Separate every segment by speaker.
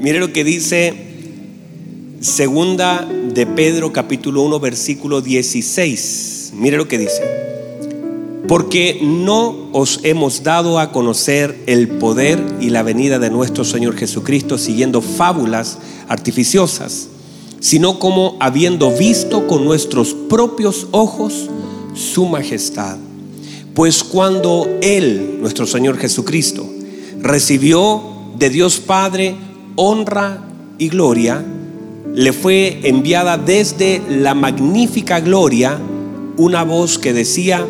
Speaker 1: Mire lo que dice Segunda de Pedro capítulo 1 versículo 16. Mire lo que dice. Porque no os hemos dado a conocer el poder y la venida de nuestro Señor Jesucristo siguiendo fábulas artificiosas, sino como habiendo visto con nuestros propios ojos su majestad. Pues cuando Él, nuestro Señor Jesucristo, recibió de Dios Padre honra y gloria, le fue enviada desde la magnífica gloria una voz que decía,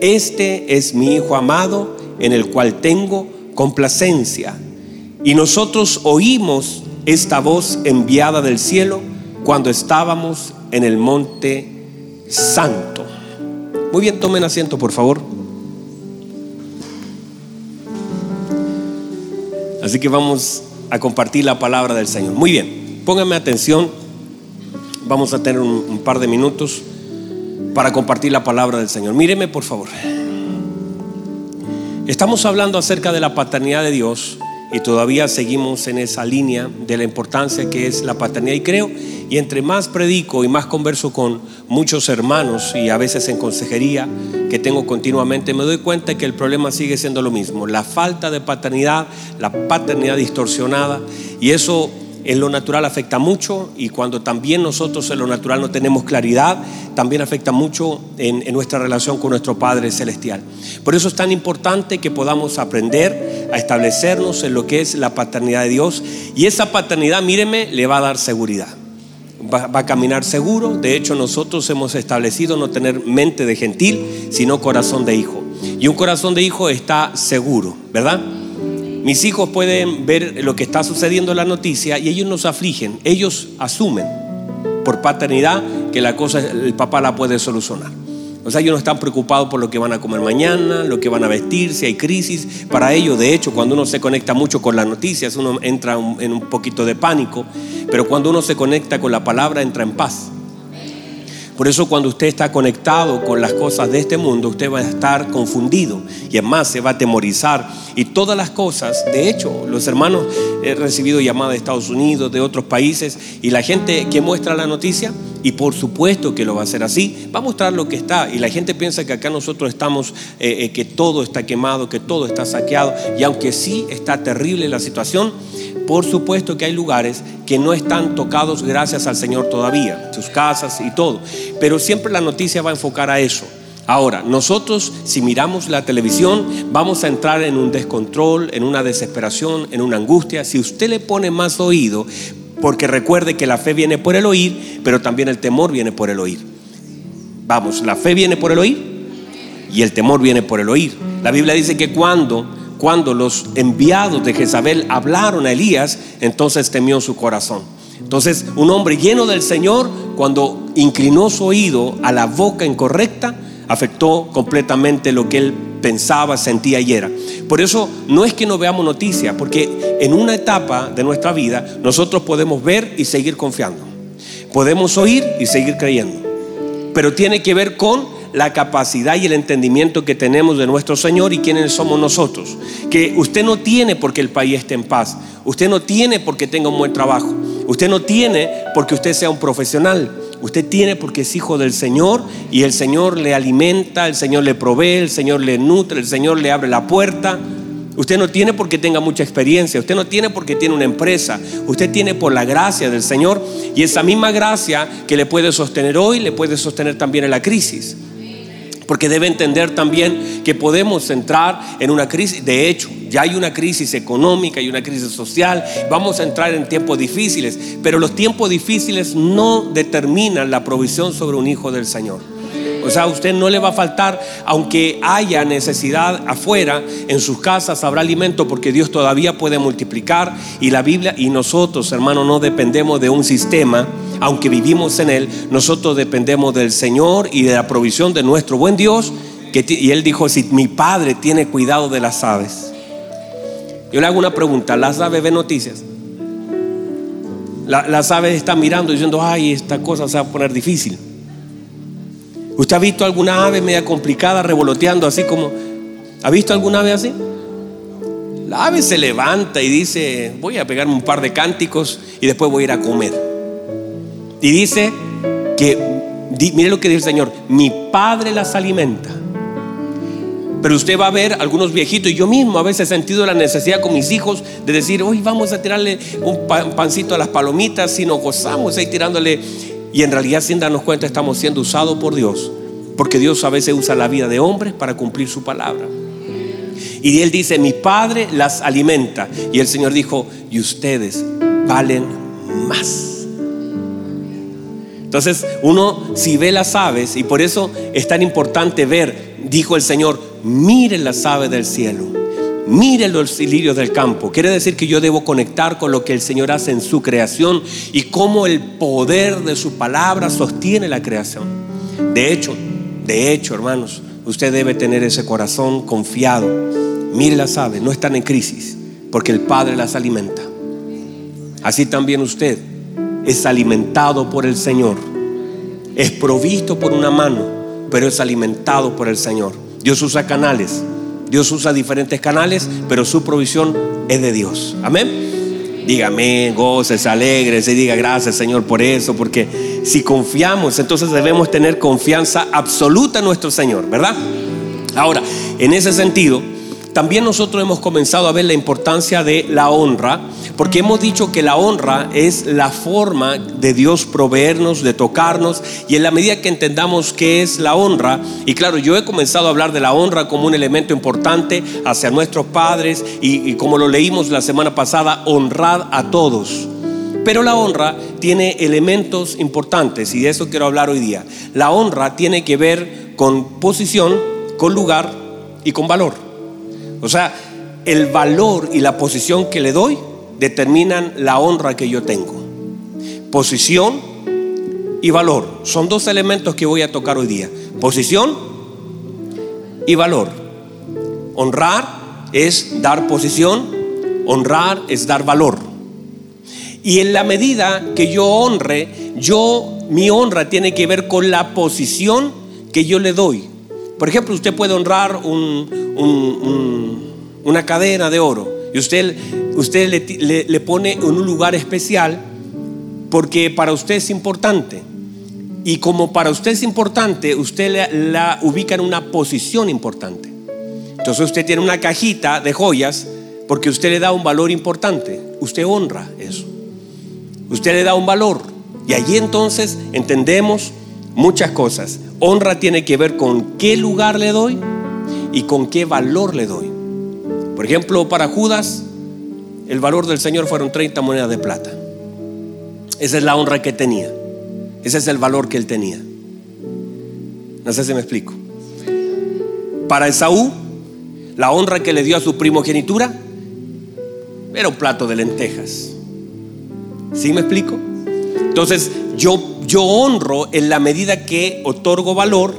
Speaker 1: este es mi Hijo amado en el cual tengo complacencia. Y nosotros oímos esta voz enviada del cielo cuando estábamos en el monte santo. Muy bien, tomen asiento, por favor. Así que vamos a compartir la palabra del Señor. Muy bien, pónganme atención. Vamos a tener un, par de minutos para compartir la palabra del Señor. Míreme, por favor. Estamos hablando acerca de la paternidad de Dios y todavía seguimos en esa línea de la importancia que es la paternidad. Y creo, y entre más predico y más converso con muchos hermanos y a veces en consejería que tengo continuamente, me doy cuenta que el problema sigue siendo lo mismo, la falta de paternidad, la paternidad distorsionada, y eso en lo natural afecta mucho y cuando también nosotros en lo natural no tenemos claridad, también afecta mucho en, nuestra relación con nuestro Padre Celestial. Por eso es tan importante que podamos aprender a establecernos en lo que es la paternidad de Dios y esa paternidad, míreme, le va a dar seguridad. Va, a caminar seguro. De hecho, nosotros hemos establecido no tener mente de gentil, sino corazón de hijo. Y un corazón de hijo está seguro, ¿verdad? Mis hijos pueden ver lo que está sucediendo en la noticia y ellos nos afligen. Ellos asumen por paternidad que la cosa el papá la puede solucionar. O sea, ellos no están preocupados por lo que van a comer mañana, lo que van a vestir, si hay crisis. Para ellos, de hecho, cuando uno se conecta mucho con las noticias, uno entra en un poquito de pánico, pero cuando uno se conecta con la palabra, entra en paz. Por eso cuando usted está conectado con las cosas de este mundo, usted va a estar confundido y además se va a temorizar. Y todas las cosas, de hecho, los hermanos he recibido llamadas de Estados Unidos, de otros países, y la gente que muestra la noticia, y por supuesto que lo va a hacer así, va a mostrar lo que está. Y la gente piensa que acá nosotros estamos, eh, eh, que todo está quemado, que todo está saqueado. Y aunque sí está terrible la situación, por supuesto que hay lugares que no están tocados gracias al Señor todavía, sus casas y todo. Pero siempre la noticia va a enfocar a eso. Ahora, nosotros si miramos la televisión vamos a entrar en un descontrol, en una desesperación, en una angustia. Si usted le pone más oído, porque recuerde que la fe viene por el oír, pero también el temor viene por el oír. Vamos, la fe viene por el oír y el temor viene por el oír. La Biblia dice que cuando cuando los enviados de Jezabel hablaron a Elías, entonces temió su corazón. Entonces, un hombre lleno del Señor, cuando inclinó su oído a la boca incorrecta, afectó completamente lo que él pensaba, sentía y era. Por eso no es que no veamos noticias, porque en una etapa de nuestra vida nosotros podemos ver y seguir confiando. Podemos oír y seguir creyendo. Pero tiene que ver con la capacidad y el entendimiento que tenemos de nuestro Señor y quiénes somos nosotros. Que usted no tiene porque el país esté en paz. Usted no tiene porque tenga un buen trabajo. Usted no tiene porque usted sea un profesional. Usted tiene porque es hijo del Señor y el Señor le alimenta, el Señor le provee, el Señor le nutre, el Señor le abre la puerta. Usted no tiene porque tenga mucha experiencia, usted no tiene porque tiene una empresa, usted tiene por la gracia del Señor y esa misma gracia que le puede sostener hoy, le puede sostener también en la crisis. Porque debe entender también que podemos entrar en una crisis. De hecho, ya hay una crisis económica y una crisis social. Vamos a entrar en tiempos difíciles. Pero los tiempos difíciles no determinan la provisión sobre un hijo del Señor. O sea, a usted no le va a faltar, aunque haya necesidad afuera, en sus casas habrá alimento porque Dios todavía puede multiplicar. Y la Biblia y nosotros, hermanos, no dependemos de un sistema aunque vivimos en Él, nosotros dependemos del Señor y de la provisión de nuestro buen Dios. Y Él dijo, si mi Padre tiene cuidado de las aves. Yo le hago una pregunta, ¿las aves ven noticias? las aves están mirando diciendo, ay, esta cosa se va a poner difícil. ¿Usted ha visto alguna ave media complicada revoloteando así como... ¿Ha visto alguna ave así? La ave se levanta y dice, voy a pegarme un par de cánticos y después voy a ir a comer. Y dice que, mire lo que dice el Señor, mi Padre las alimenta. Pero usted va a ver algunos viejitos, y yo mismo a veces he sentido la necesidad con mis hijos de decir, hoy vamos a tirarle un pancito a las palomitas y nos gozamos ahí tirándole. Y en realidad sin darnos cuenta estamos siendo usados por Dios, porque Dios a veces usa la vida de hombres para cumplir su palabra. Y él dice, mi Padre las alimenta. Y el Señor dijo, y ustedes valen más. Entonces uno si ve las aves, y por eso es tan importante ver, dijo el Señor, miren las aves del cielo, miren los lirios del campo. Quiere decir que yo debo conectar con lo que el Señor hace en su creación y cómo el poder de su palabra sostiene la creación. De hecho, de hecho, hermanos, usted debe tener ese corazón confiado. Mire las aves, no están en crisis, porque el Padre las alimenta. Así también usted es alimentado por el Señor. Es provisto por una mano, pero es alimentado por el Señor. Dios usa canales, Dios usa diferentes canales, pero su provisión es de Dios. Amén. Dígame, goces, alegres y diga gracias Señor por eso, porque si confiamos, entonces debemos tener confianza absoluta en nuestro Señor, ¿verdad? Ahora, en ese sentido, también nosotros hemos comenzado a ver la importancia de la honra, porque hemos dicho que la honra es la forma de Dios proveernos, de tocarnos, y en la medida que entendamos qué es la honra, y claro, yo he comenzado a hablar de la honra como un elemento importante hacia nuestros padres, y, como lo leímos la semana pasada, honrad a todos. Pero la honra tiene elementos importantes y de eso quiero hablar hoy día. La honra tiene que ver con posición, con lugar y con valor. O sea, el valor y la posición que le doy determinan la honra que yo tengo. Posición y valor son dos elementos que voy a tocar hoy día. Posición y valor. Honrar es dar posición, honrar es dar valor. Y en la medida que yo honre, yo mi honra tiene que ver con la posición que yo le doy. Por ejemplo, usted puede honrar un, una cadena de oro y usted, usted le, pone en un lugar especial porque para usted es importante. Y como para usted es importante, usted la, ubica en una posición importante. Entonces usted tiene una cajita de joyas porque usted le da un valor importante. Usted honra eso. Usted le da un valor. Y allí entonces entendemos muchas cosas. Honra tiene que ver con qué lugar le doy y con qué valor le doy. Por ejemplo, para Judas, el valor del Señor fueron 30 monedas de plata. Esa es la honra que tenía. Ese es el valor que él tenía. No sé si me explico. Para Esaú, la honra que le dio a su primogenitura era un plato de lentejas. ¿Sí me explico? Entonces, yo, yo honro en la medida que otorgo valor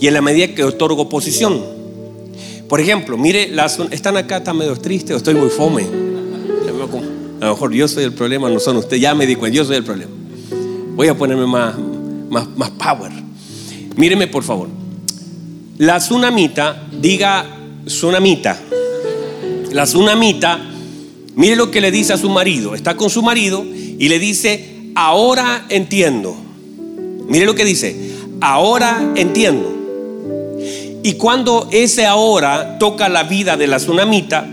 Speaker 1: y en la medida que otorgo posición. Por ejemplo, mire, las, están acá, están medio tristes estoy muy fome. A lo mejor yo soy el problema, no son ustedes. Ya me di yo soy el problema. Voy a ponerme más, más, más power. Míreme, por favor. La tsunamita, diga tsunamita. La tsunamita, mire lo que le dice a su marido. Está con su marido y le dice, ahora entiendo. Mire lo que dice, ahora entiendo. Y cuando ese ahora toca la vida de la tsunamita,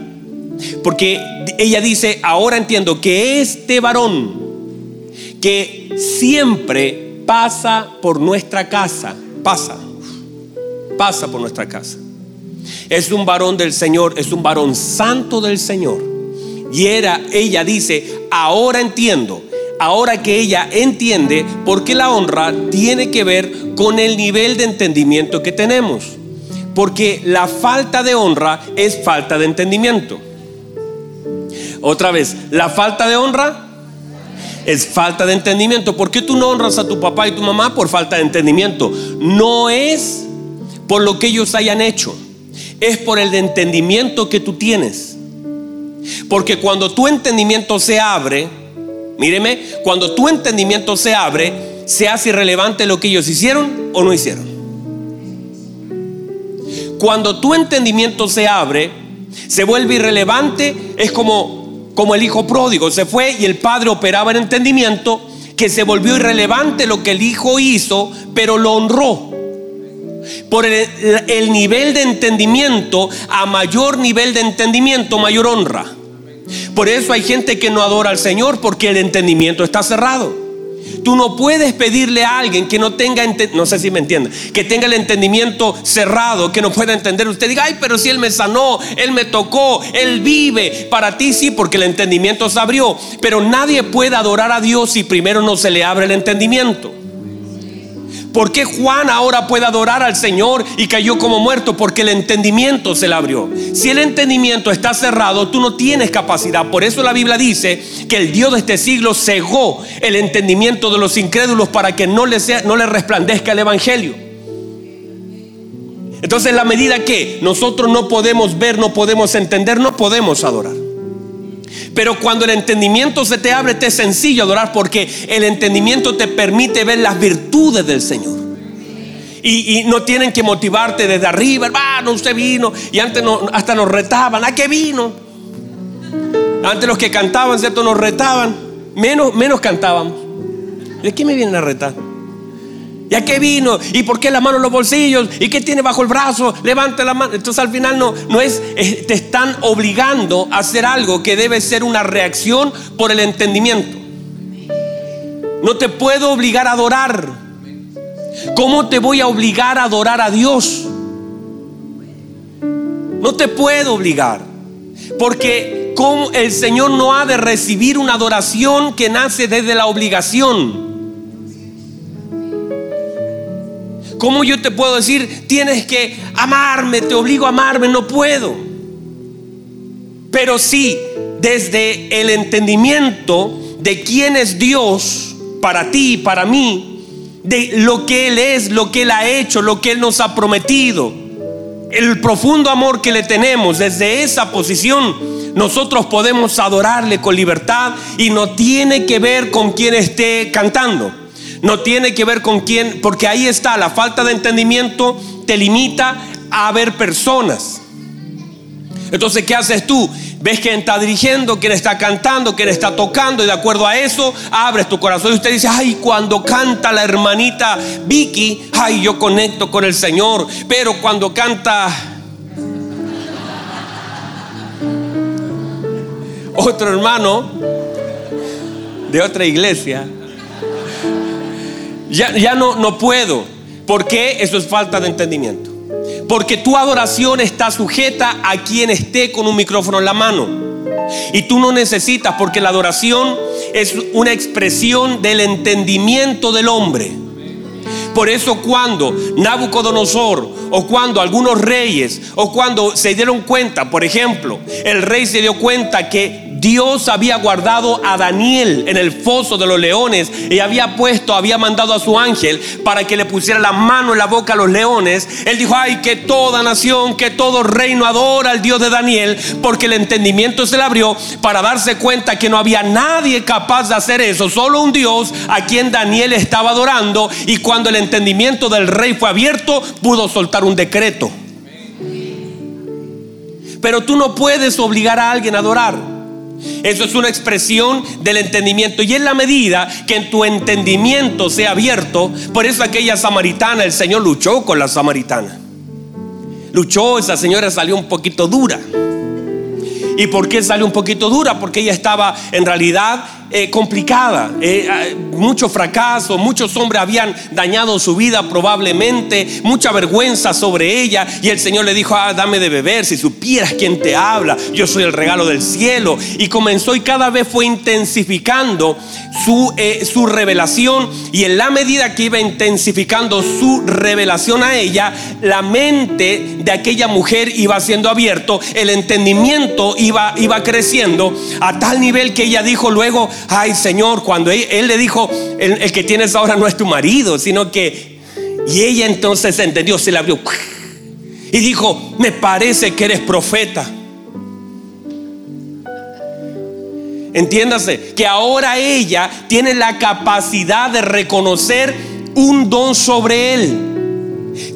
Speaker 1: porque ella dice, ahora entiendo que este varón que siempre pasa por nuestra casa, pasa, pasa por nuestra casa. Es un varón del Señor, es un varón santo del Señor. Y era, ella dice, ahora entiendo, ahora que ella entiende, porque la honra tiene que ver con el nivel de entendimiento que tenemos. Porque la falta de honra es falta de entendimiento. Otra vez, la falta de honra es falta de entendimiento. ¿Por qué tú no honras a tu papá y tu mamá? Por falta de entendimiento. No es por lo que ellos hayan hecho, es por el entendimiento que tú tienes. Porque cuando tu entendimiento se abre, míreme, cuando tu entendimiento se abre, se hace irrelevante lo que ellos hicieron o no hicieron. Cuando tu entendimiento se abre, Se vuelve irrelevante, es como, como el hijo pródigo, se fue y el padre operaba en entendimiento, que se volvió irrelevante lo que el hijo hizo, pero lo honró. Por el, el nivel de entendimiento, a mayor nivel de entendimiento, mayor honra. Por eso hay gente que no adora al Señor porque el entendimiento está cerrado. Tú no puedes pedirle a alguien que no tenga, no sé si me entiende que tenga el entendimiento cerrado, que no pueda entender. Usted diga, ay, pero si Él me sanó, Él me tocó, Él vive. Para ti sí, porque el entendimiento se abrió. Pero nadie puede adorar a Dios si primero no se le abre el entendimiento. ¿Por qué Juan ahora puede adorar al Señor y cayó como muerto? Porque el entendimiento se le abrió. Si el entendimiento está cerrado, tú no tienes capacidad. Por eso la Biblia dice que el Dios de este siglo cegó el entendimiento de los incrédulos para que no le, sea, no le resplandezca el Evangelio. Entonces, la medida que nosotros no podemos ver, no podemos entender, no podemos adorar. Pero cuando el entendimiento se te abre, te es sencillo adorar porque el entendimiento te permite ver las virtudes del Señor. Y, no tienen que motivarte desde arriba, hermano, usted vino. Y antes hasta nos retaban, ¿a qué vino? Antes los que cantaban, ¿cierto? Nos retaban. Menos, menos cantábamos. ¿De qué me vienen a retar? ¿Y a qué vino? ¿Y por qué la mano en los bolsillos? ¿Y qué tiene bajo el brazo? Levante la mano. Entonces al final no, no es, eh, te están obligando a hacer algo que debe ser una reacción por el entendimiento. No te puedo obligar a adorar. ¿Cómo te voy a obligar a adorar a Dios? No te puedo obligar. Porque el Señor no ha de recibir una adoración que nace desde la obligación. ¿Cómo yo te puedo decir, tienes que amarme, te obligo a amarme? No puedo. Pero sí, desde el entendimiento de quién es Dios para ti y para mí, de lo que Él es, lo que Él ha hecho, lo que Él nos ha prometido, el profundo amor que le tenemos, desde esa posición nosotros podemos adorarle con libertad y no tiene que ver con quien esté cantando. No tiene que ver con quién, porque ahí está, la falta de entendimiento te limita a ver personas. Entonces, ¿qué haces tú? Ves quién está dirigiendo, quién está cantando, quién está tocando, y de acuerdo a eso, abres tu corazón y usted dice, ay, cuando canta la hermanita Vicky, ay, yo conecto con el Señor, pero cuando canta otro hermano de otra iglesia, ya, no, no puedo. ¿Por qué? Eso es falta de entendimiento. Porque tu adoración está sujeta a quien esté con un micrófono en la mano. Y tú no necesitas, porque la adoración es una expresión del entendimiento del hombre. Por eso cuando Nabucodonosor o cuando algunos reyes o cuando se dieron cuenta, por ejemplo, el rey se dio cuenta que Dios había guardado a Daniel en el foso de los leones y había puesto, había mandado a su ángel para que le pusiera la mano en la boca a los leones. Él dijo, ay, que toda nación, que todo reino adora al Dios de Daniel, porque el entendimiento se le abrió para darse cuenta que no había nadie capaz de hacer eso, solo un Dios a quien Daniel estaba adorando y cuando el entendimiento del rey fue abierto, pudo soltar un decreto. Pero tú no puedes obligar a alguien a adorar. Eso es una expresión del entendimiento. Y en la medida que en tu entendimiento sea abierto, por eso aquella samaritana, el Señor luchó con la samaritana. Luchó, esa señora salió un poquito dura. ¿Y por qué salió un poquito dura? Porque ella estaba en realidad eh, complicada, eh, ah, mucho fracaso, muchos hombres habían dañado su vida probablemente, mucha vergüenza sobre ella y el Señor le dijo, ah, dame de beber, si supieras quién te habla, yo soy el regalo del cielo. Y comenzó y cada vez fue intensificando su, eh, su revelación y en la medida que iba intensificando su revelación a ella, la mente de aquella mujer iba siendo abierto, el entendimiento iba, iba creciendo a tal nivel que ella dijo luego, ay Señor, cuando él, le dijo, el, que tienes ahora no es tu marido, sino que... Y ella entonces entendió, se le abrió. Y dijo, me parece que eres profeta. Entiéndase, que ahora ella tiene la capacidad de reconocer un don sobre él.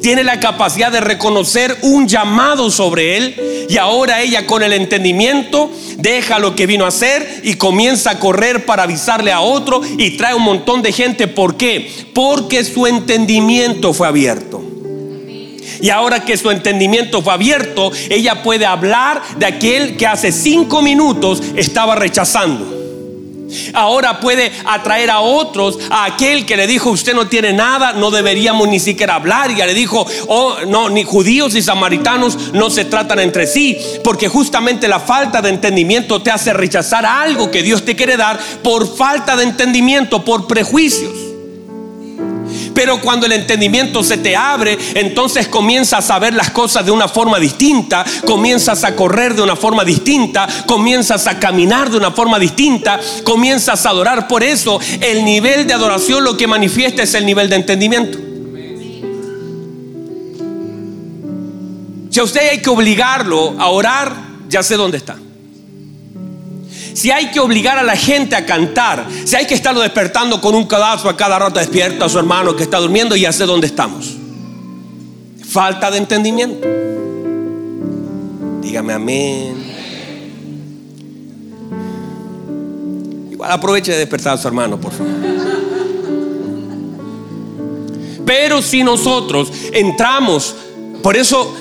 Speaker 1: Tiene la capacidad de reconocer un llamado sobre él y ahora ella con el entendimiento deja lo que vino a hacer y comienza a correr para avisarle a otro y trae un montón de gente. ¿Por qué? Porque su entendimiento fue abierto. Y ahora que su entendimiento fue abierto, ella puede hablar de aquel que hace cinco minutos estaba rechazando. Ahora puede atraer a otros, a aquel que le dijo, usted no tiene nada, no deberíamos ni siquiera hablar. Ya le dijo, oh, no, ni judíos ni samaritanos no se tratan entre sí, porque justamente la falta de entendimiento te hace rechazar algo que Dios te quiere dar por falta de entendimiento, por prejuicios. Pero cuando el entendimiento se te abre, entonces comienzas a ver las cosas de una forma distinta, comienzas a correr de una forma distinta, comienzas a caminar de una forma distinta, comienzas a adorar. Por eso el nivel de adoración lo que manifiesta es el nivel de entendimiento. Si a usted hay que obligarlo a orar, ya sé dónde está si hay que obligar a la gente a cantar, si hay que estarlo despertando con un cadazo a cada rato, despierta a su hermano que está durmiendo y ya sé dónde estamos. Falta de entendimiento. Dígame amén. Igual aproveche de despertar a su hermano, por favor. Pero si nosotros entramos, por eso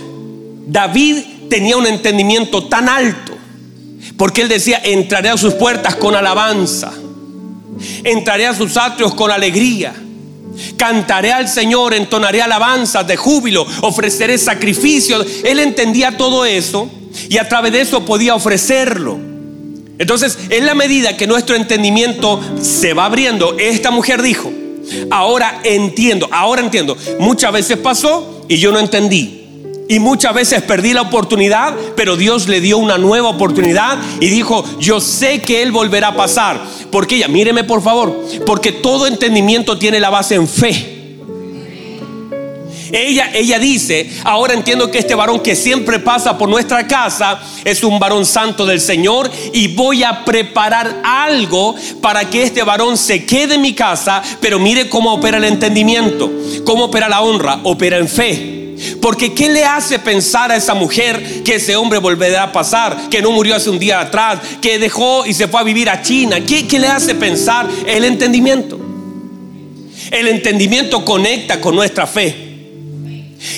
Speaker 1: David tenía un entendimiento tan alto porque él decía, entraré a sus puertas con alabanza, entraré a sus atrios con alegría, cantaré al Señor, entonaré alabanzas de júbilo, ofreceré sacrificios. Él entendía todo eso y a través de eso podía ofrecerlo. Entonces, en la medida que nuestro entendimiento se va abriendo, esta mujer dijo, ahora entiendo, ahora entiendo. Muchas veces pasó y yo no entendí. Y muchas veces perdí la oportunidad, pero Dios le dio una nueva oportunidad y dijo, yo sé que Él volverá a pasar. Porque ella, míreme por favor, porque todo entendimiento tiene la base en fe. Ella, ella dice, ahora entiendo que este varón que siempre pasa por nuestra casa es un varón santo del Señor y voy a preparar algo para que este varón se quede en mi casa, pero mire cómo opera el entendimiento, cómo opera la honra, opera en fe. Porque ¿qué le hace pensar a esa mujer que ese hombre volverá a pasar? Que no murió hace un día atrás, que dejó y se fue a vivir a China. ¿Qué, qué le hace pensar? El entendimiento. El entendimiento conecta con nuestra fe.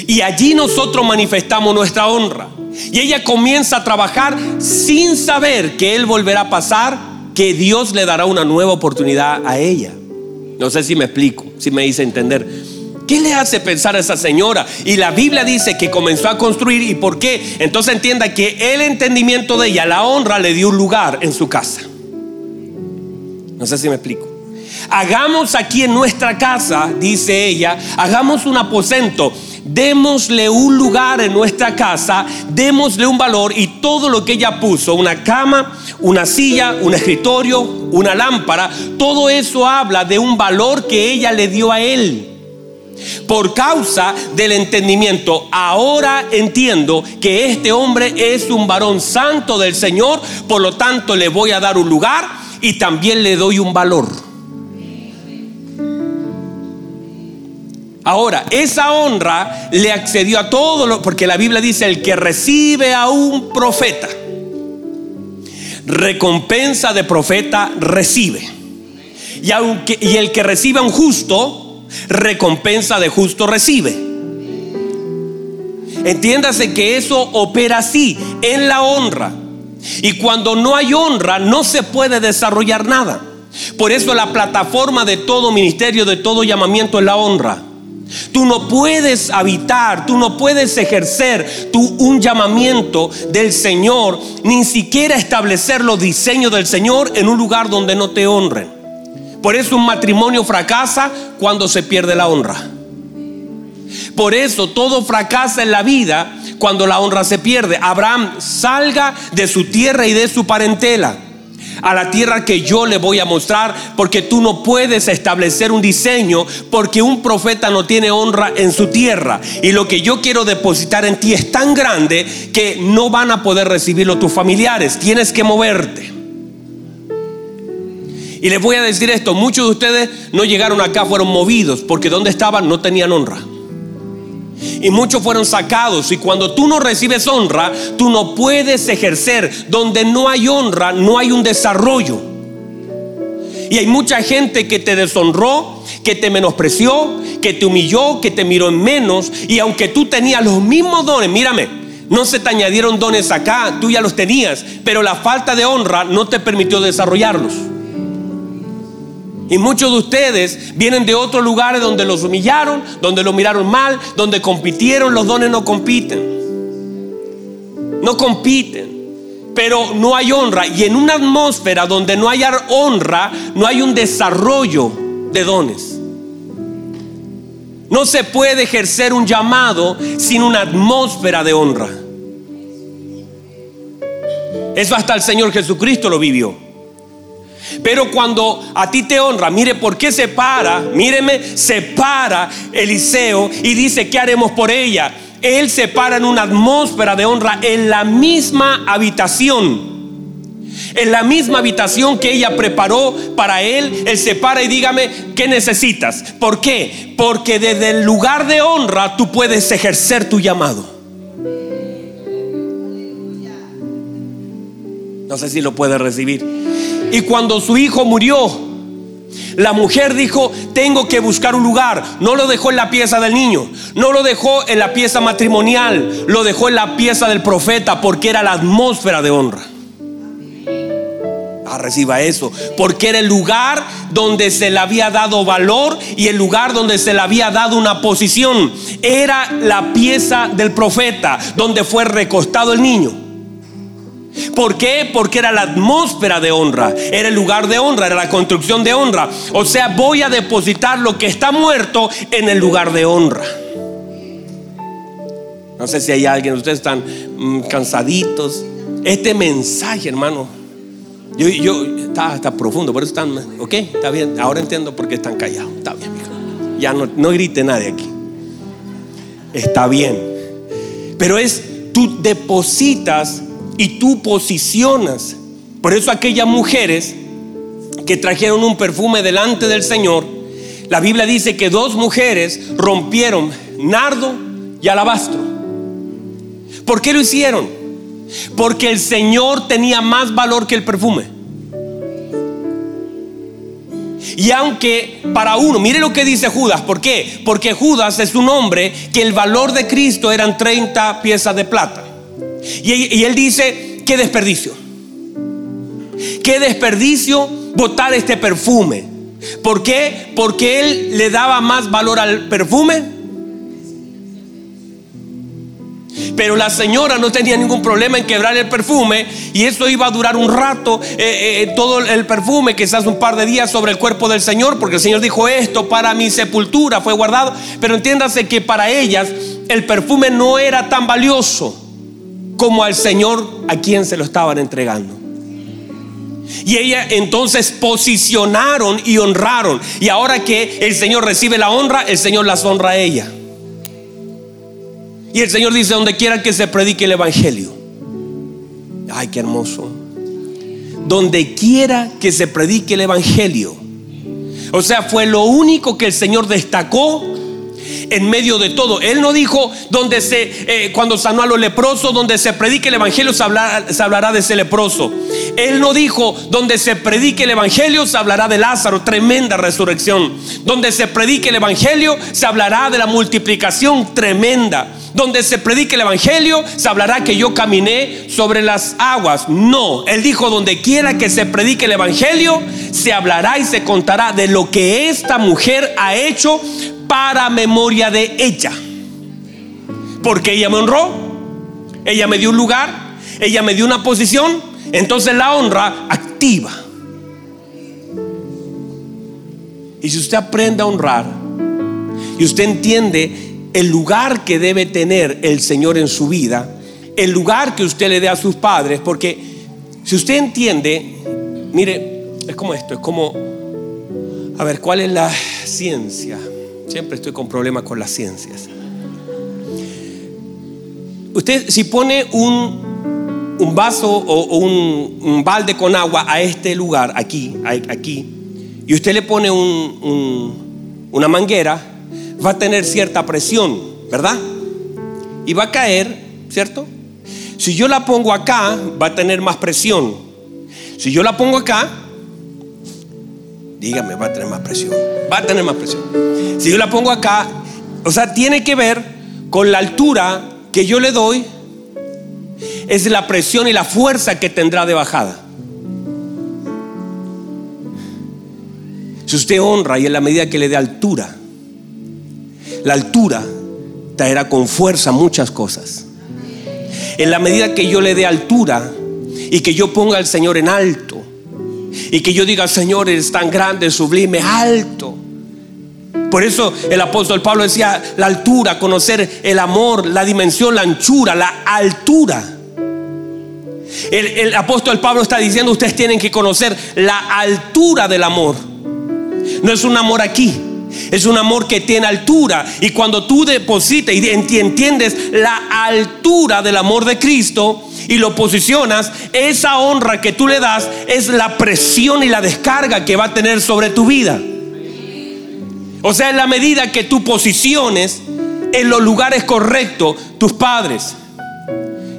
Speaker 1: Y allí nosotros manifestamos nuestra honra. Y ella comienza a trabajar sin saber que él volverá a pasar, que Dios le dará una nueva oportunidad a ella. No sé si me explico, si me hice entender. ¿Qué le hace pensar a esa señora? Y la Biblia dice que comenzó a construir. ¿Y por qué? Entonces entienda que el entendimiento de ella, la honra, le dio un lugar en su casa. No sé si me explico. Hagamos aquí en nuestra casa, dice ella, hagamos un aposento. Démosle un lugar en nuestra casa, démosle un valor y todo lo que ella puso, una cama, una silla, un escritorio, una lámpara, todo eso habla de un valor que ella le dio a él por causa del entendimiento. Ahora entiendo que este hombre es un varón santo del Señor, por lo tanto le voy a dar un lugar y también le doy un valor. Ahora, esa honra le accedió a todo lo, porque la Biblia dice, el que recibe a un profeta, recompensa de profeta recibe. Y, aunque, y el que recibe a un justo, recompensa de justo recibe. Entiéndase que eso opera así, en la honra. Y cuando no hay honra, no se puede desarrollar nada. Por eso la plataforma de todo ministerio, de todo llamamiento es la honra. Tú no puedes habitar, tú no puedes ejercer tú un llamamiento del Señor, ni siquiera establecer los diseños del Señor en un lugar donde no te honren. Por eso un matrimonio fracasa cuando se pierde la honra. Por eso todo fracasa en la vida cuando la honra se pierde. Abraham salga de su tierra y de su parentela a la tierra que yo le voy a mostrar, porque tú no puedes establecer un diseño porque un profeta no tiene honra en su tierra. Y lo que yo quiero depositar en ti es tan grande que no van a poder recibirlo tus familiares. Tienes que moverte. Y les voy a decir esto, muchos de ustedes no llegaron acá, fueron movidos, porque donde estaban no tenían honra. Y muchos fueron sacados. Y cuando tú no recibes honra, tú no puedes ejercer. Donde no hay honra, no hay un desarrollo. Y hay mucha gente que te deshonró, que te menospreció, que te humilló, que te miró en menos. Y aunque tú tenías los mismos dones, mírame, no se te añadieron dones acá, tú ya los tenías, pero la falta de honra no te permitió desarrollarlos. Y muchos de ustedes vienen de otros lugares donde los humillaron, donde los miraron mal, donde compitieron, los dones no compiten. No compiten. Pero no hay honra. Y en una atmósfera donde no hay honra, no hay un desarrollo de dones. No se puede ejercer un llamado sin una atmósfera de honra. Eso hasta el Señor Jesucristo lo vivió. Pero cuando a ti te honra, mire por qué se para, míreme, se para Eliseo y dice, ¿qué haremos por ella? Él se para en una atmósfera de honra en la misma habitación. En la misma habitación que ella preparó para él, él se para y dígame, ¿qué necesitas? ¿Por qué? Porque desde el lugar de honra tú puedes ejercer tu llamado. No sé si lo puedes recibir. Y cuando su hijo murió, la mujer dijo, tengo que buscar un lugar. No lo dejó en la pieza del niño, no lo dejó en la pieza matrimonial, lo dejó en la pieza del profeta porque era la atmósfera de honra. Ah, reciba eso, porque era el lugar donde se le había dado valor y el lugar donde se le había dado una posición. Era la pieza del profeta donde fue recostado el niño. ¿Por qué? Porque era la atmósfera de honra, era el lugar de honra, era la construcción de honra. O sea, voy a depositar lo que está muerto en el lugar de honra. No sé si hay alguien, ustedes están mm, cansaditos. Este mensaje, hermano, yo, yo está, profundo, por eso están, ok, está bien. Ahora entiendo por qué están callados. Está bien, Ya no, no grite nadie aquí. Está bien. Pero es, tú depositas y tú posicionas. Por eso aquellas mujeres que trajeron un perfume delante del Señor, la Biblia dice que dos mujeres rompieron nardo y alabastro. ¿Por qué lo hicieron? Porque el Señor tenía más valor que el perfume. Y aunque para uno, mire lo que dice Judas, ¿por qué? Porque Judas es un hombre que el valor de Cristo eran 30 piezas de plata. Y, él dice, qué desperdicio. Qué desperdicio botar este perfume. ¿Por qué? Porque él le daba más valor al perfume. Pero la señora no tenía ningún problema en quebrar el perfume y eso iba a durar un rato, eh, eh, eh, todo el perfume, quizás un par de días sobre el cuerpo del Señor, porque el Señor dijo esto para mi sepultura fue guardado. Pero entiéndase que para ellas el perfume no era tan valioso como al Señor a quien se lo estaban entregando. Y ella entonces posicionaron y honraron. Y ahora que el Señor recibe la honra, el Señor las honra a ella. Y el Señor dice, donde quiera que se predique el Evangelio. Ay, qué hermoso. Donde quiera que se predique el Evangelio. O sea, fue lo único que el Señor destacó en medio de todo. Él no dijo donde se, eh, cuando sanó a los leprosos, donde se predique el evangelio, se hablará, se hablará de ese leproso. Él no dijo donde se predique el evangelio, se hablará de Lázaro, tremenda resurrección. Donde se predique el evangelio, se hablará de la multiplicación tremenda donde se predique el Evangelio, se hablará que yo caminé sobre las aguas. No, Él dijo, donde quiera que se predique el Evangelio, se hablará y se contará de lo que esta mujer ha hecho para memoria de ella. Porque ella me honró, ella me dio un lugar, ella me dio una posición, entonces la honra activa. Y si usted aprende a honrar y usted entiende el lugar que debe tener el Señor en su vida, el lugar que usted le dé a sus padres, porque si usted entiende, mire, es como esto, es como, a ver, ¿cuál es la ciencia? Siempre estoy con problemas con las ciencias. Usted si pone un, vaso o, un, balde con agua a este lugar, aquí, aquí, y usted le pone un, una manguera, va a tener cierta presión, ¿verdad? y va a caer, ¿cierto? Si yo la pongo acá, va a tener más presión. Si yo la pongo acá, dígame, va a tener más presión. Va a tener más presión. Si yo la pongo acá, o sea, tiene que ver con la altura que yo le doy, es la presión y la fuerza que tendrá de bajada. Si usted honra y en la medida que le dé altura, la altura traerá con fuerza muchas cosas. En la medida que yo le dé altura y que yo ponga al Señor en alto y que yo diga, Señor, eres tan grande, sublime, alto. Por eso el apóstol Pablo decía, la altura, conocer el amor, la dimensión, la anchura, la altura. El, el apóstol Pablo está diciendo, ustedes tienen que conocer la altura del amor. No es un amor aquí. Es un amor que tiene altura. Y cuando tú depositas y entiendes la altura del amor de Cristo y lo posicionas, esa honra que tú le das es la presión y la descarga que va a tener sobre tu vida. O sea, en la medida que tú posiciones en los lugares correctos tus padres,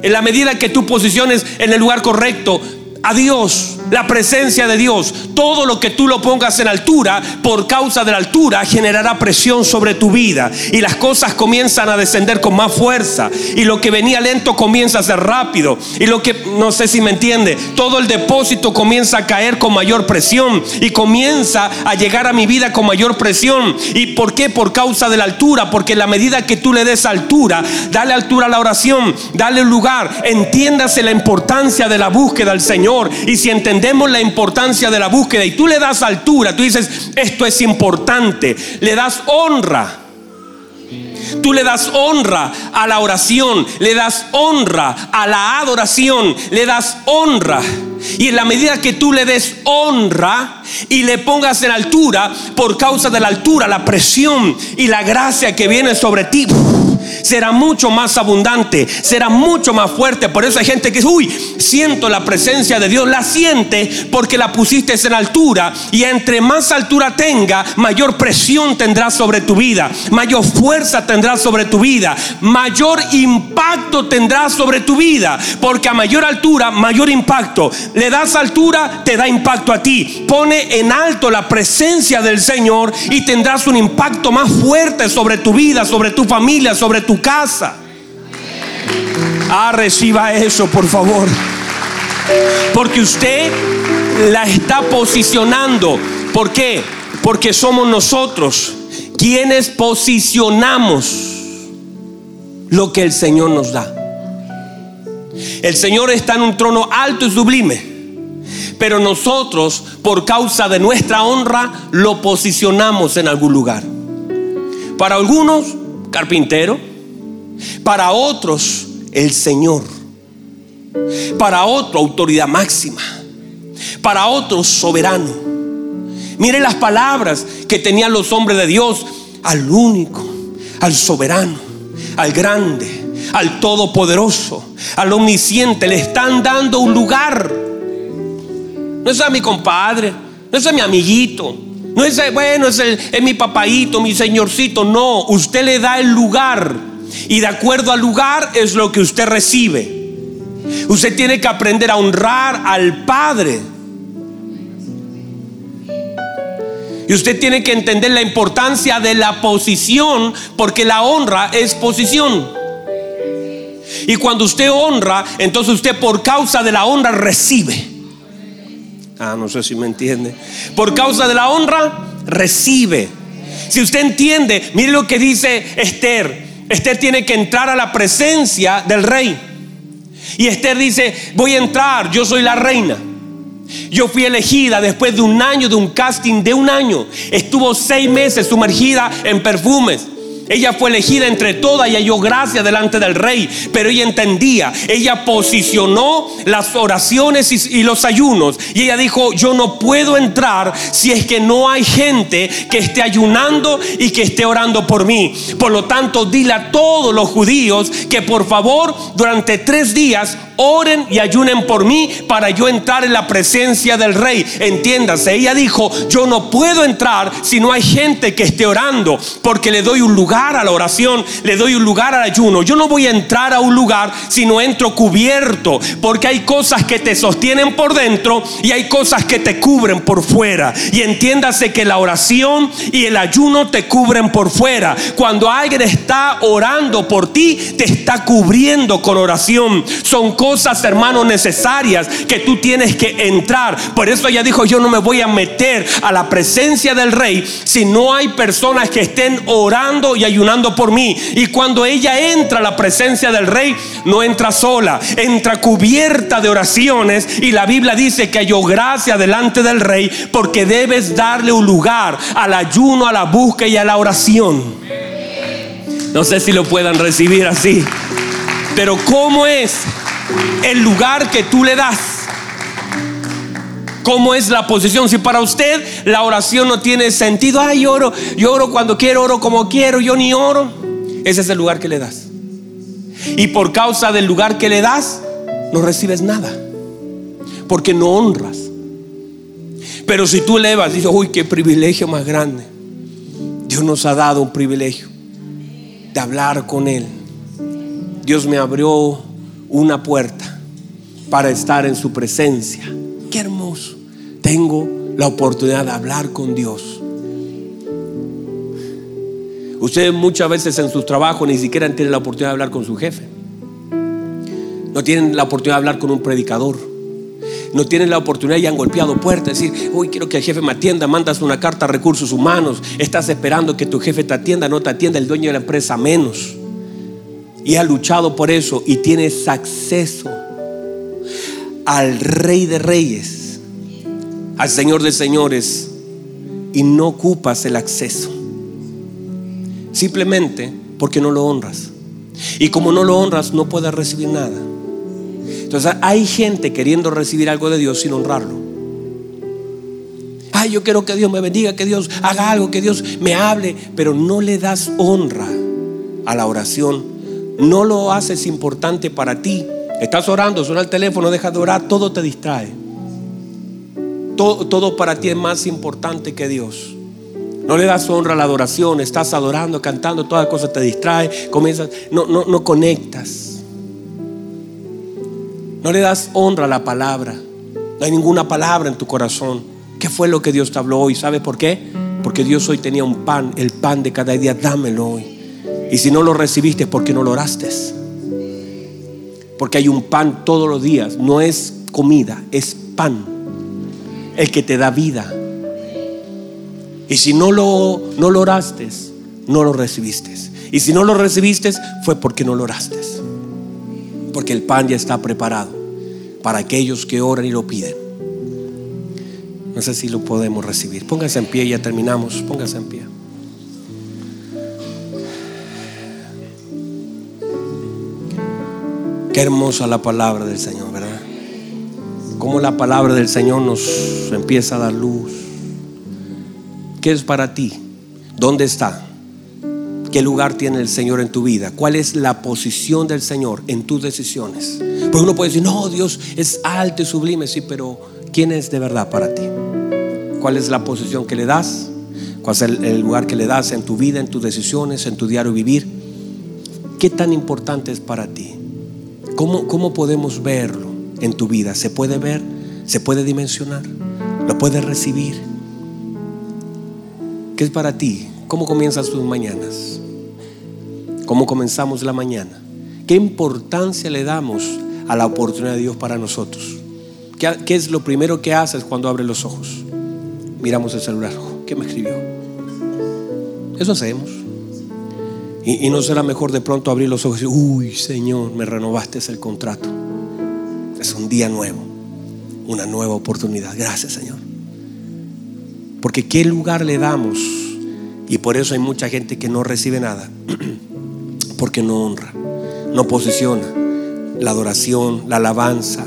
Speaker 1: en la medida que tú posiciones en el lugar correcto a Dios, la presencia de Dios, todo lo que tú lo pongas en altura, por causa de la altura, generará presión sobre tu vida. Y las cosas comienzan a descender con más fuerza. Y lo que venía lento comienza a ser rápido. Y lo que, no sé si me entiende, todo el depósito comienza a caer con mayor presión. Y comienza a llegar a mi vida con mayor presión. ¿Y por qué? Por causa de la altura. Porque la medida que tú le des altura, dale altura a la oración, dale lugar, entiéndase la importancia de la búsqueda del Señor. Y si entendemos la importancia de la búsqueda y tú le das altura, tú dices, esto es importante, le das honra. Tú le das honra a la oración, le das honra a la adoración, le das honra. Y en la medida que tú le des honra y le pongas en altura, por causa de la altura, la presión y la gracia que viene sobre ti, será mucho más abundante, será mucho más fuerte. Por eso hay gente que dice, uy, siento la presencia de Dios, la siente porque la pusiste en altura y entre más altura tenga, mayor presión tendrá sobre tu vida, mayor fuerza tendrá sobre tu vida, mayor impacto tendrá sobre tu vida, porque a mayor altura, mayor impacto. Le das altura, te da impacto a ti. Pone en alto la presencia del Señor y tendrás un impacto más fuerte sobre tu vida, sobre tu familia, sobre tu casa. Ah, reciba eso, por favor. Porque usted la está posicionando. ¿Por qué? Porque somos nosotros quienes posicionamos lo que el Señor nos da. El Señor está en un trono alto y sublime. Pero nosotros, por causa de nuestra honra, lo posicionamos en algún lugar. Para algunos, carpintero. Para otros, el Señor. Para otro, autoridad máxima. Para otros, soberano. Mire las palabras que tenían los hombres de Dios al único, al soberano, al grande, al todopoderoso, al omnisciente. Le están dando un lugar. No es a mi compadre, no es a mi amiguito, no es, bueno, es, es mi papaito, mi señorcito. No, usted le da el lugar y de acuerdo al lugar es lo que usted recibe. Usted tiene que aprender a honrar al Padre. Y usted tiene que entender la importancia de la posición, porque la honra es posición. Y cuando usted honra, entonces usted por causa de la honra recibe. Ah, no sé si me entiende. Por causa de la honra, recibe. Si usted entiende, mire lo que dice Esther. Esther tiene que entrar a la presencia del rey. Y Esther dice, voy a entrar, yo soy la reina. Yo fui elegida después de un año, de un casting de un año. Estuvo seis meses sumergida en perfumes. Ella fue elegida entre todas y halló gracia delante del rey, pero ella entendía, ella posicionó las oraciones y, los ayunos y ella dijo, yo no puedo entrar si es que no hay gente que esté ayunando y que esté orando por mí. Por lo tanto, dile a todos los judíos que por favor durante tres días oren y ayunen por mí para yo entrar en la presencia del rey. Entiéndase, ella dijo, yo no puedo entrar si no hay gente que esté orando porque le doy un lugar a la oración, le doy un lugar al ayuno. Yo no voy a entrar a un lugar si no entro cubierto, porque hay cosas que te sostienen por dentro y hay cosas que te cubren por fuera. Y entiéndase que la oración y el ayuno te cubren por fuera. Cuando alguien está orando por ti, te está cubriendo con oración. Son cosas, hermanos, necesarias que tú tienes que entrar. Por eso ella dijo, yo no me voy a meter a la presencia del rey si no hay personas que estén orando ayunando por mí. Y cuando ella entra a la presencia del rey, no entra sola, entra cubierta de oraciones. Y la Biblia dice que halló gracia delante del rey porque debes darle un lugar al ayuno, a la búsqueda y a la oración. No sé si lo puedan recibir así. Pero ¿cómo es el lugar que tú le das? ¿Cómo es la posición? Si para usted la oración no tiene sentido, ay, oro, yo oro cuando quiero, oro como quiero, yo ni oro. Ese es el lugar que le das. Y por causa del lugar que le das, no recibes nada. Porque no honras. Pero si tú elevas, dices, uy, qué privilegio más grande. Dios nos ha dado un privilegio de hablar con Él. Dios me abrió una puerta para estar en su presencia. Qué hermoso tengo la oportunidad de hablar con Dios. Ustedes muchas veces en sus trabajos ni siquiera tienen la oportunidad de hablar con su jefe. No tienen la oportunidad de hablar con un predicador. No tienen la oportunidad y han golpeado puertas. Decir, uy, quiero que el jefe me atienda. Mandas una carta a recursos humanos. Estás esperando que tu jefe te atienda. No te atienda el dueño de la empresa menos. Y ha luchado por eso. Y tienes acceso al rey de reyes al Señor de señores y no ocupas el acceso. Simplemente porque no lo honras. Y como no lo honras, no puedes recibir nada. Entonces hay gente queriendo recibir algo de Dios sin honrarlo. Ay, yo quiero que Dios me bendiga, que Dios haga algo, que Dios me hable, pero no le das honra a la oración. No lo haces importante para ti. Estás orando, suena el teléfono, dejas de orar, todo te distrae. Todo, para ti es más importante que Dios. No le das honra a la adoración, estás adorando, cantando, todas las cosas te distrae, comienzas, no, no, no conectas. No le das honra a la palabra. No hay ninguna palabra en tu corazón. ¿Qué fue lo que Dios te habló hoy? ¿Sabe por qué? Porque Dios hoy tenía un pan, el pan de cada día, dámelo hoy. Y si no lo recibiste, ¿por qué no lo oraste? Porque hay un pan todos los días, no es comida, es pan el que te da vida. Y si no lo, no lo oraste, no lo recibiste. Y si no lo recibiste, fue porque no lo oraste. Porque el pan ya está preparado para aquellos que oran y lo piden. No sé si lo podemos recibir. Póngase en pie, ya terminamos. Póngase en pie. Qué hermosa la palabra del Señor. Cómo la palabra del Señor nos empieza a dar luz. ¿Qué es para ti? ¿Dónde está? ¿Qué lugar tiene el Señor en tu vida? ¿Cuál es la posición del Señor en tus decisiones? Porque uno puede decir, no, Dios es alto y sublime, sí, pero ¿quién es de verdad para ti? ¿Cuál es la posición que le das? ¿Cuál es el, lugar que le das en tu vida, en tus decisiones, en tu diario vivir? ¿Qué tan importante es para ti? ¿Cómo, cómo podemos verlo? En tu vida. Se puede ver, se puede dimensionar, lo puedes recibir. ¿Qué es para ti? ¿Cómo comienzas tus mañanas? ¿Cómo comenzamos la mañana? ¿Qué importancia le damos a la oportunidad de Dios para nosotros? ¿Qué, es lo primero que haces cuando abres los ojos? Miramos el celular. ¿Qué me escribió? Eso hacemos. Y, y, no será mejor de pronto abrir los ojos y decir, uy, Señor, me renovaste el contrato. Es un día nuevo, una nueva oportunidad. Gracias Señor. Porque qué lugar le damos. Y por eso hay mucha gente que no recibe nada. Porque no honra, no posiciona. La adoración, la alabanza,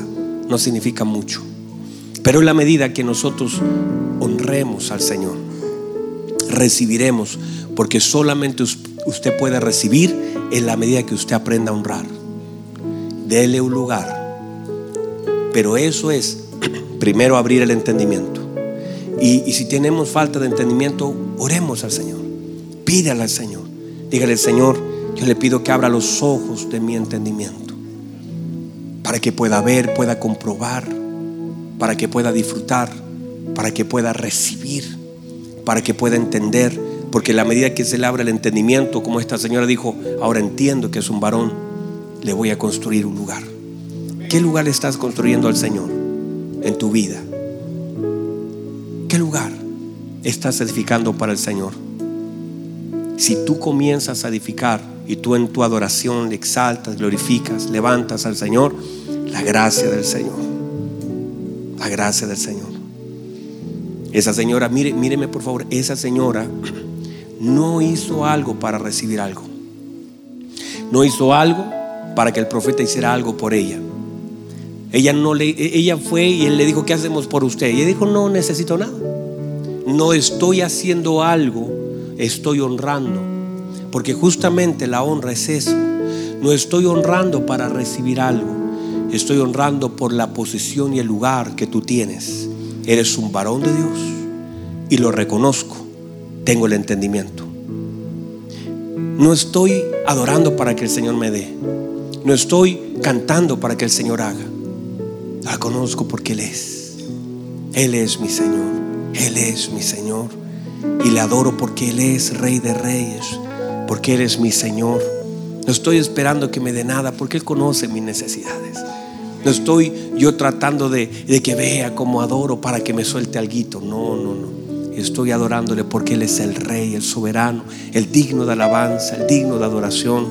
Speaker 1: no significa mucho. Pero en la medida que nosotros honremos al Señor, recibiremos. Porque solamente usted puede recibir en la medida que usted aprenda a honrar. Dele un lugar pero eso es primero abrir el entendimiento. Y, si tenemos falta de entendimiento, oremos al Señor. Pídale al Señor. Dígale, Señor, yo le pido que abra los ojos de mi entendimiento para que pueda ver, pueda comprobar, para que pueda disfrutar, para que pueda recibir, para que pueda entender, porque la medida que se le abra el entendimiento, como esta señora dijo, ahora entiendo que es un varón, le voy a construir un lugar. ¿Qué lugar estás construyendo al Señor en tu vida? ¿Qué lugar estás edificando para el Señor? Si tú comienzas a edificar y tú en tu adoración le exaltas, glorificas, levantas al Señor, la gracia del Señor. La gracia del Señor. Esa señora, mire, míreme por favor, esa señora no hizo algo para recibir algo. No hizo algo para que el profeta hiciera algo por ella. Ella no le ella fue y él le dijo, "¿Qué hacemos por usted?" Y ella dijo, "No necesito nada. No estoy haciendo algo, estoy honrando." Porque justamente la honra es eso. No estoy honrando para recibir algo. Estoy honrando por la posición y el lugar que tú tienes. Eres un varón de Dios y lo reconozco. Tengo el entendimiento. No estoy adorando para que el Señor me dé. No estoy cantando para que el Señor haga. La conozco porque Él es. Él es mi Señor. Él es mi Señor. Y le adoro porque Él es Rey de Reyes porque Él es mi Señor. No estoy esperando que me dé nada porque Él conoce mis necesidades. No estoy yo tratando de, que vea cómo adoro para que me suelte algo. No, no, no. Estoy adorándole porque Él es el Rey, el soberano, el digno de alabanza, el digno de adoración.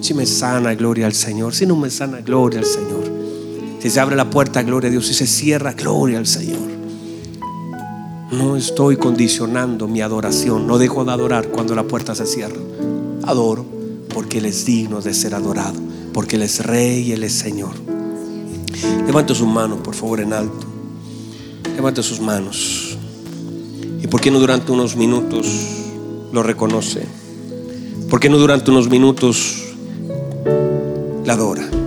Speaker 1: Si me sana, gloria al Señor. Si no me sana, gloria al Señor. Si se abre la puerta, gloria a Dios. Si se cierra, gloria al Señor. No estoy condicionando mi adoración. No dejo de adorar cuando la puerta se cierra. Adoro porque Él es digno de ser adorado. Porque Él es Rey y Él es Señor. Levante sus manos, por favor, en alto. Levante sus manos. ¿Y por qué no durante unos minutos lo reconoce? ¿Por qué no durante unos minutos la adora?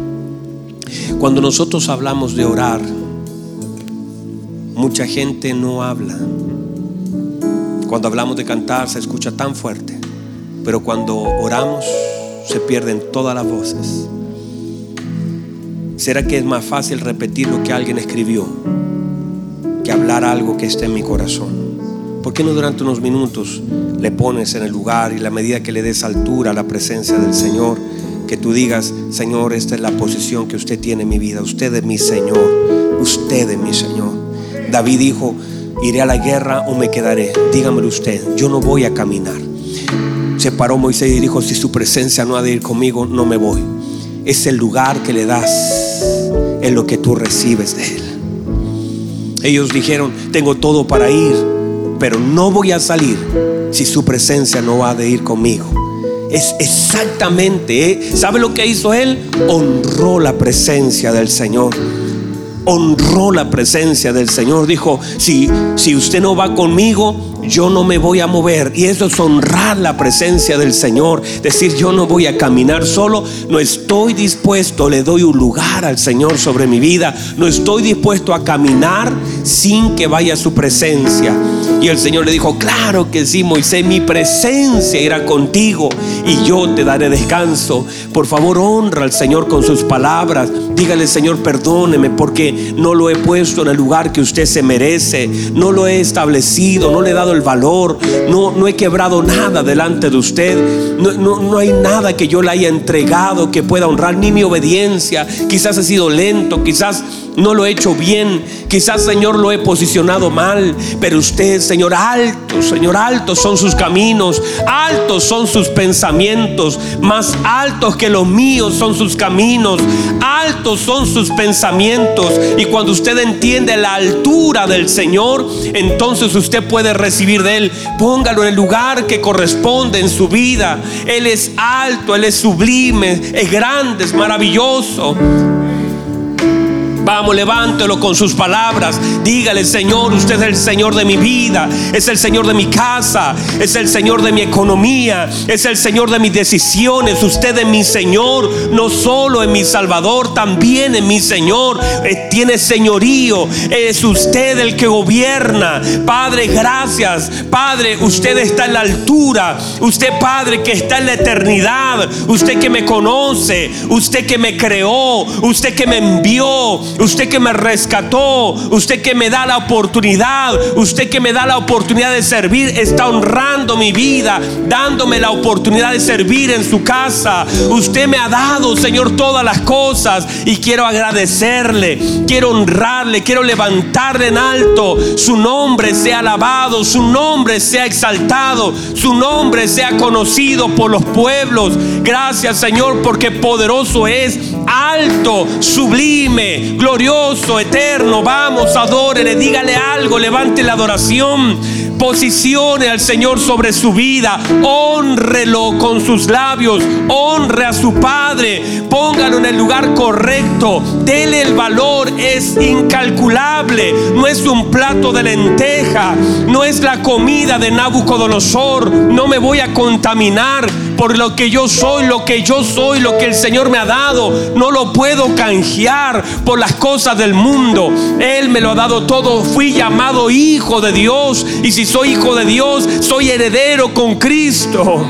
Speaker 1: Cuando nosotros hablamos de orar, mucha gente no habla. Cuando hablamos de cantar se escucha tan fuerte, pero cuando oramos se pierden todas las voces. ¿Será que es más fácil repetir lo que alguien escribió que hablar algo que esté en mi corazón? ¿Por qué no durante unos minutos le pones en el lugar y la medida que le des altura a la presencia del Señor, que tú digas, Señor, esta es la posición que usted tiene en mi vida, usted es mi Señor, usted es mi Señor. David dijo, iré a la guerra o me quedaré. Dígamelo usted, yo no voy a caminar. Se paró Moisés y dijo, si su presencia no ha de ir conmigo, no me voy. Es el lugar que le das en lo que tú recibes de él. Ellos dijeron, tengo todo para ir, pero no voy a salir si su presencia no ha de ir conmigo. Es exactamente. ¿sabe lo que hizo él? Honró la presencia del Señor honró la presencia del Señor. Dijo, si, si usted no va conmigo, yo no me voy a mover. Y eso es honrar la presencia del Señor. Decir, yo no voy a caminar solo. No estoy dispuesto, le doy un lugar al Señor sobre mi vida. No estoy dispuesto a caminar sin que vaya su presencia. Y el Señor le dijo, claro que sí, Moisés, mi presencia irá contigo y yo te daré descanso. Por favor, honra al Señor con sus palabras. Dígale, Señor, perdóneme porque no lo he puesto en el lugar que usted se merece. No lo he establecido, no le he dado el valor, no, no he quebrado nada delante de usted, no, no, no hay nada que yo le haya entregado que pueda honrar, ni mi obediencia, quizás he sido lento, quizás no lo he hecho bien, quizás Señor lo he posicionado mal, pero usted Señor alto, Señor altos son sus caminos, altos son sus pensamientos, más altos que los míos son sus caminos, altos son sus pensamientos. Y cuando usted entiende la altura del Señor, entonces usted puede recibir de Él, póngalo en el lugar que corresponde en su vida, Él es alto, Él es sublime, es grande, es maravilloso. Vamos, levántelo con sus palabras. Dígale, Señor, usted es el Señor de mi vida, es el Señor de mi casa, es el Señor de mi economía, es el Señor de mis decisiones. Usted es mi Señor, no solo en mi Salvador, también en mi Señor. Eh, tiene señorío, es usted el que gobierna. Padre, gracias. Padre, usted está en la altura. Usted, Padre, que está en la eternidad. Usted que me conoce, usted que me creó, usted que me envió usted que me rescató, usted que me da la oportunidad, usted que me da la oportunidad de servir, está honrando mi vida, dándome la oportunidad de servir en su casa. Usted me ha dado, Señor, todas las cosas y quiero agradecerle, quiero honrarle, quiero levantarle en alto. Su nombre sea alabado, su nombre sea exaltado, su nombre sea conocido por los pueblos. Gracias, Señor, porque poderoso es, alto, sublime glorioso, eterno. Vamos, adórele, dígale algo, levante la adoración. Posicione al Señor sobre su vida, honrelo con sus labios, honre a su Padre, póngalo en el lugar correcto, dele el valor, es incalculable, no es un plato de lenteja, no es la comida de Nabucodonosor, no me voy a contaminar por lo que yo soy, lo que yo soy, lo que el Señor me ha dado. No lo puedo canjear por las cosas del mundo. Él me lo ha dado todo. Fui llamado hijo de Dios. Y si soy hijo de Dios, soy heredero con Cristo.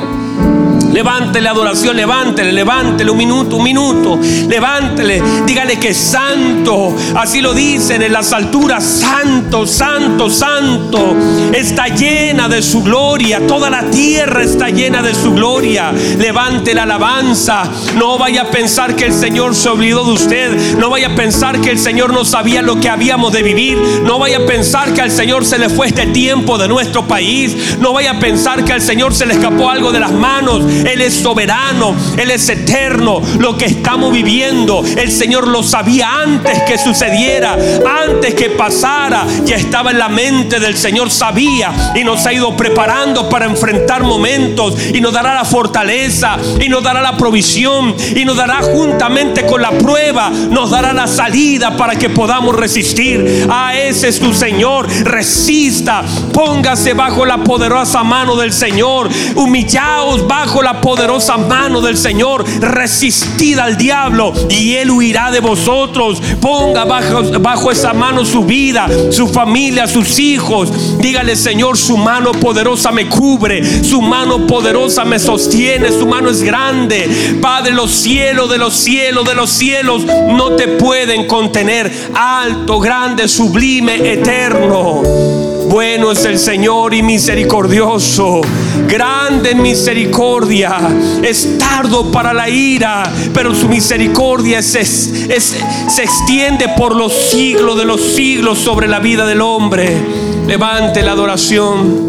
Speaker 1: Levántele adoración, levántele, levántele un minuto, un minuto. Levántele, dígale que santo. Así lo dicen en las alturas, santo, santo, santo. Está llena de su gloria. Toda la tierra está llena de su gloria. Levante la alabanza. No vaya a pensar que el Señor se olvidó de usted. No vaya a pensar que el Señor no sabía lo que habíamos de vivir. No vaya a pensar que al Señor se le fue este tiempo de nuestro país. No vaya a pensar que al Señor se le escapó algo de las manos. Él es soberano, Él es eterno. Lo que estamos viviendo, el Señor lo sabía antes que sucediera, antes que pasara. Ya estaba en la mente del Señor, sabía y nos ha ido preparando para enfrentar momentos y nos dará la fortaleza y nos dará la provisión y nos dará juntamente con la prueba, nos dará la salida para que podamos resistir. A ese es tu Señor. Resista, póngase bajo la poderosa mano del Señor, humillaos bajo la poderosa mano del Señor. Resistid al diablo y él huirá de vosotros. Ponga bajo, bajo esa mano su vida, su familia, sus hijos. Dígale, Señor, su mano poderosa me cubre, su mano poderosa me sostiene, su mano es grande. Padre, los cielos de los cielos de los cielos no te pueden contener. Alto, grande, sublime, eterno. Bueno es el Señor y misericordioso, grande en misericordia, es tardo para la ira, pero su misericordia se extiende por los siglos de los siglos sobre la vida del hombre. Levante la adoración.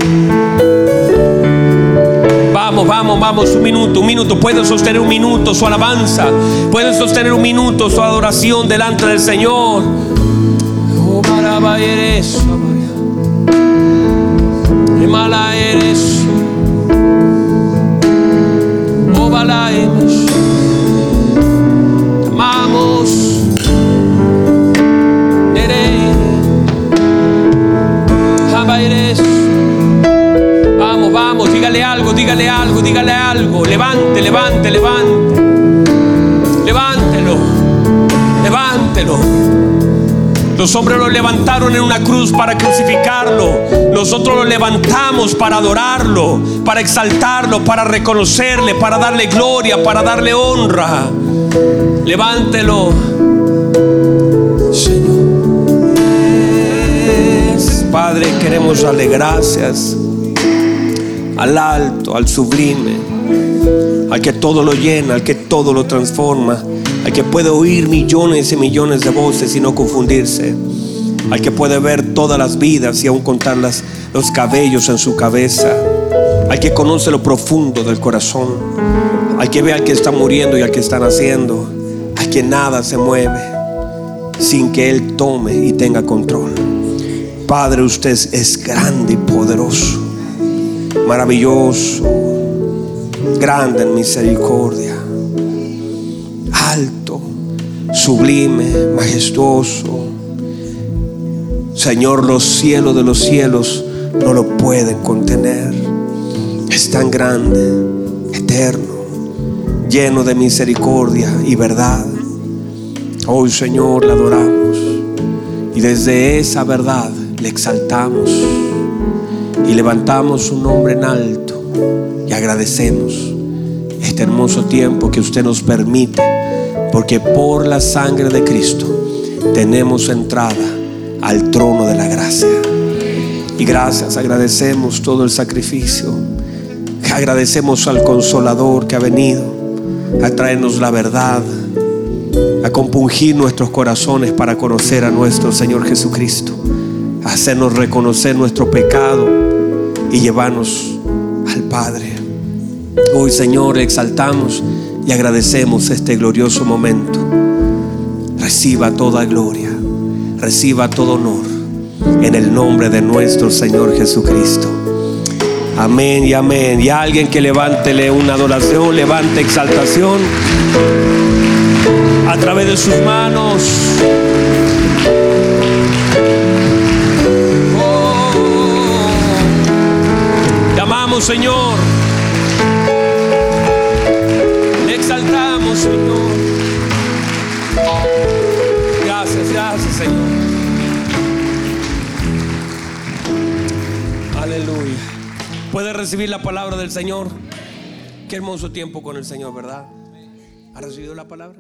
Speaker 1: Vamos, vamos, vamos, un minuto, un minuto. Pueden sostener un minuto su alabanza. Pueden sostener un minuto su adoración delante del Señor. Oh, mala eres. Oh, eres. Amamos. eres. Vamos, vamos, dígale algo, dígale algo, dígale algo. Levante, levante, levante. Levántelo. Levántelo. Los hombres lo levantaron en una cruz para crucificarlo. Nosotros lo levantamos para adorarlo, para exaltarlo, para reconocerle, para darle gloria, para darle honra. Levántelo. Señor. Padre, queremos darle gracias al alto, al sublime, al que todo lo llena, al que todo lo transforma al que puede oír millones y millones de voces y no confundirse, al que puede ver todas las vidas y aún contar los cabellos en su cabeza, al que conoce lo profundo del corazón, al que ve al que está muriendo y al que está naciendo, al que nada se mueve sin que Él tome y tenga control. Padre, usted es grande y poderoso, maravilloso, grande en misericordia sublime, majestuoso. Señor, los cielos de los cielos no lo pueden contener. Es tan grande, eterno, lleno de misericordia y verdad. Hoy, Señor, le adoramos. Y desde esa verdad le exaltamos y levantamos su nombre en alto y agradecemos este hermoso tiempo que usted nos permite, porque por la sangre de Cristo tenemos entrada al trono de la gracia. Y gracias, agradecemos todo el sacrificio. Agradecemos al consolador que ha venido a traernos la verdad, a compungir nuestros corazones para conocer a nuestro Señor Jesucristo, a hacernos reconocer nuestro pecado y llevarnos al Padre. Hoy, Señor, exaltamos y agradecemos este glorioso momento. Reciba toda gloria, reciba todo honor en el nombre de nuestro Señor Jesucristo. Amén y amén. Y alguien que levántele una adoración, levante exaltación a través de sus manos. Oh, amamos, Señor. Señor. Gracias, gracias, Señor. Aleluya. ¿Puede recibir la palabra del Señor? Qué hermoso tiempo con el Señor, ¿verdad? ¿Ha recibido la palabra?